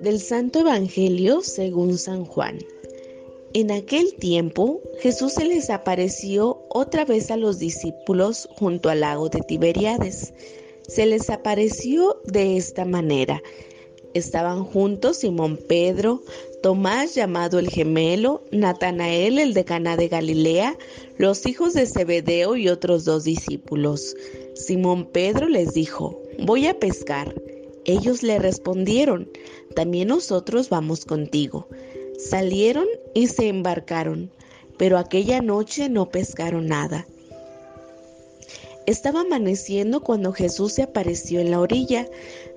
Del Santo Evangelio según San Juan. En aquel tiempo Jesús se les apareció otra vez a los discípulos junto al lago de Tiberiades. Se les apareció de esta manera. Estaban juntos Simón Pedro, Tomás llamado el gemelo, Natanael el de Caná de Galilea, los hijos de Zebedeo y otros dos discípulos. Simón Pedro les dijo: Voy a pescar. Ellos le respondieron, también nosotros vamos contigo. Salieron y se embarcaron, pero aquella noche no pescaron nada. Estaba amaneciendo cuando Jesús se apareció en la orilla,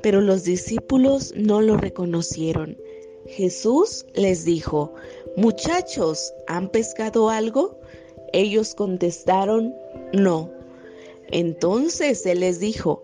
pero los discípulos no lo reconocieron. Jesús les dijo, Muchachos, ¿han pescado algo? Ellos contestaron, No. Entonces Él les dijo,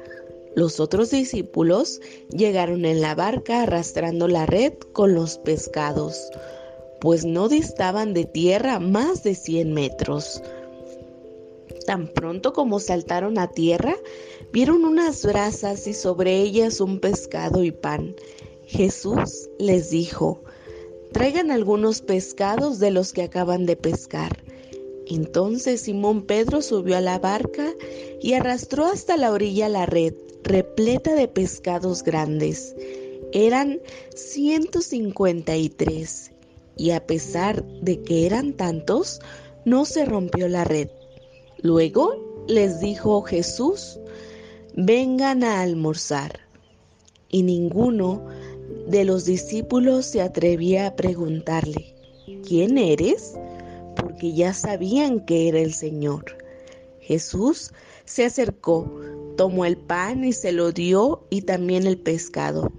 Los otros discípulos llegaron en la barca arrastrando la red con los pescados, pues no distaban de tierra más de 100 metros. Tan pronto como saltaron a tierra, vieron unas brasas y sobre ellas un pescado y pan. Jesús les dijo, traigan algunos pescados de los que acaban de pescar. Entonces Simón Pedro subió a la barca y arrastró hasta la orilla la red repleta de pescados grandes. Eran 153 y a pesar de que eran tantos, no se rompió la red. Luego les dijo Jesús, vengan a almorzar. Y ninguno de los discípulos se atrevía a preguntarle, ¿quién eres? Porque ya sabían que era el Señor. Jesús se acercó, tomó el pan y se lo dio y también el pescado.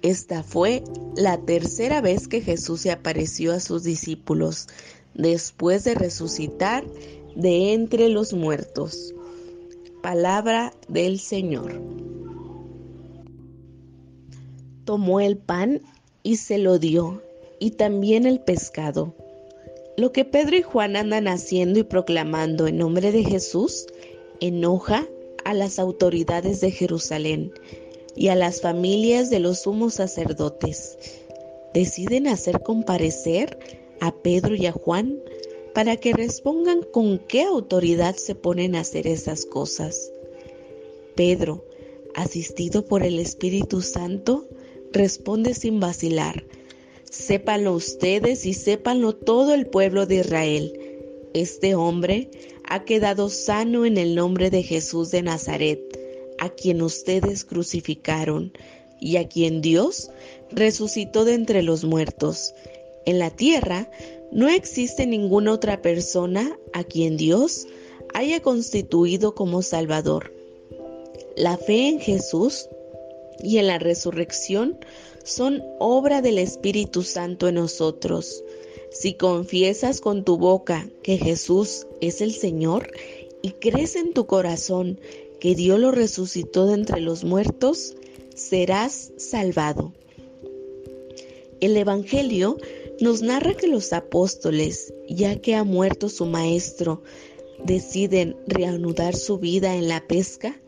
Esta fue la tercera vez que Jesús se apareció a sus discípulos después de resucitar de entre los muertos. Palabra del Señor. Tomó el pan y se lo dio, y también el pescado. Lo que Pedro y Juan andan haciendo y proclamando en nombre de Jesús enoja a las autoridades de Jerusalén y a las familias de los sumos sacerdotes. Deciden hacer comparecer a Pedro y a Juan para que respondan con qué autoridad se ponen a hacer esas cosas. Pedro, asistido por el Espíritu Santo, responde sin vacilar. Sépanlo ustedes y sépanlo todo el pueblo de Israel. Este hombre ha quedado sano en el nombre de Jesús de Nazaret, a quien ustedes crucificaron y a quien Dios resucitó de entre los muertos. En la tierra no existe ninguna otra persona a quien Dios haya constituido como Salvador. La fe en Jesús y en la resurrección son obra del Espíritu Santo en nosotros. Si confiesas con tu boca que Jesús es el Señor y crees en tu corazón que Dios lo resucitó de entre los muertos, serás salvado. El Evangelio nos narra que los apóstoles, ya que ha muerto su maestro, deciden reanudar su vida en la pesca,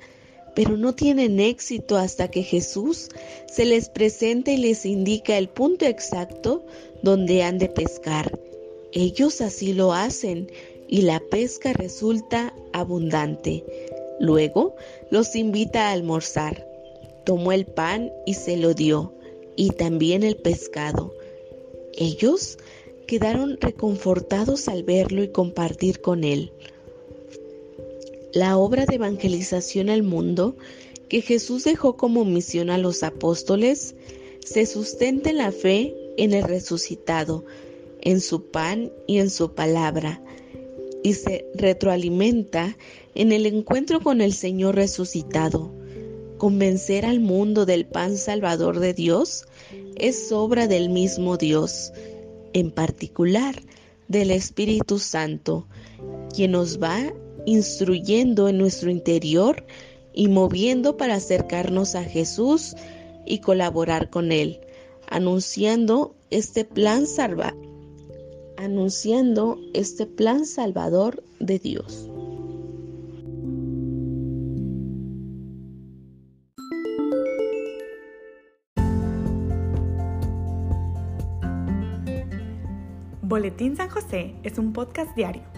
pero no tienen éxito hasta que Jesús se les presenta y les indica el punto exacto donde han de pescar. Ellos así lo hacen y la pesca resulta abundante. Luego los invita a almorzar. Tomó el pan y se lo dio, y también el pescado. Ellos quedaron reconfortados al verlo y compartir con él. La obra de evangelización al mundo que Jesús dejó como misión a los apóstoles se sustenta en la fe en el resucitado, en su pan y en su palabra, y se retroalimenta en el encuentro con el Señor resucitado. Convencer al mundo del pan salvador de Dios es obra del mismo Dios, en particular del Espíritu Santo, quien nos va instruyendo en nuestro interior y moviendo para acercarnos a Jesús y colaborar con Él, anunciando este plan anunciando este plan salvador de Dios. Boletín San José es un podcast diario.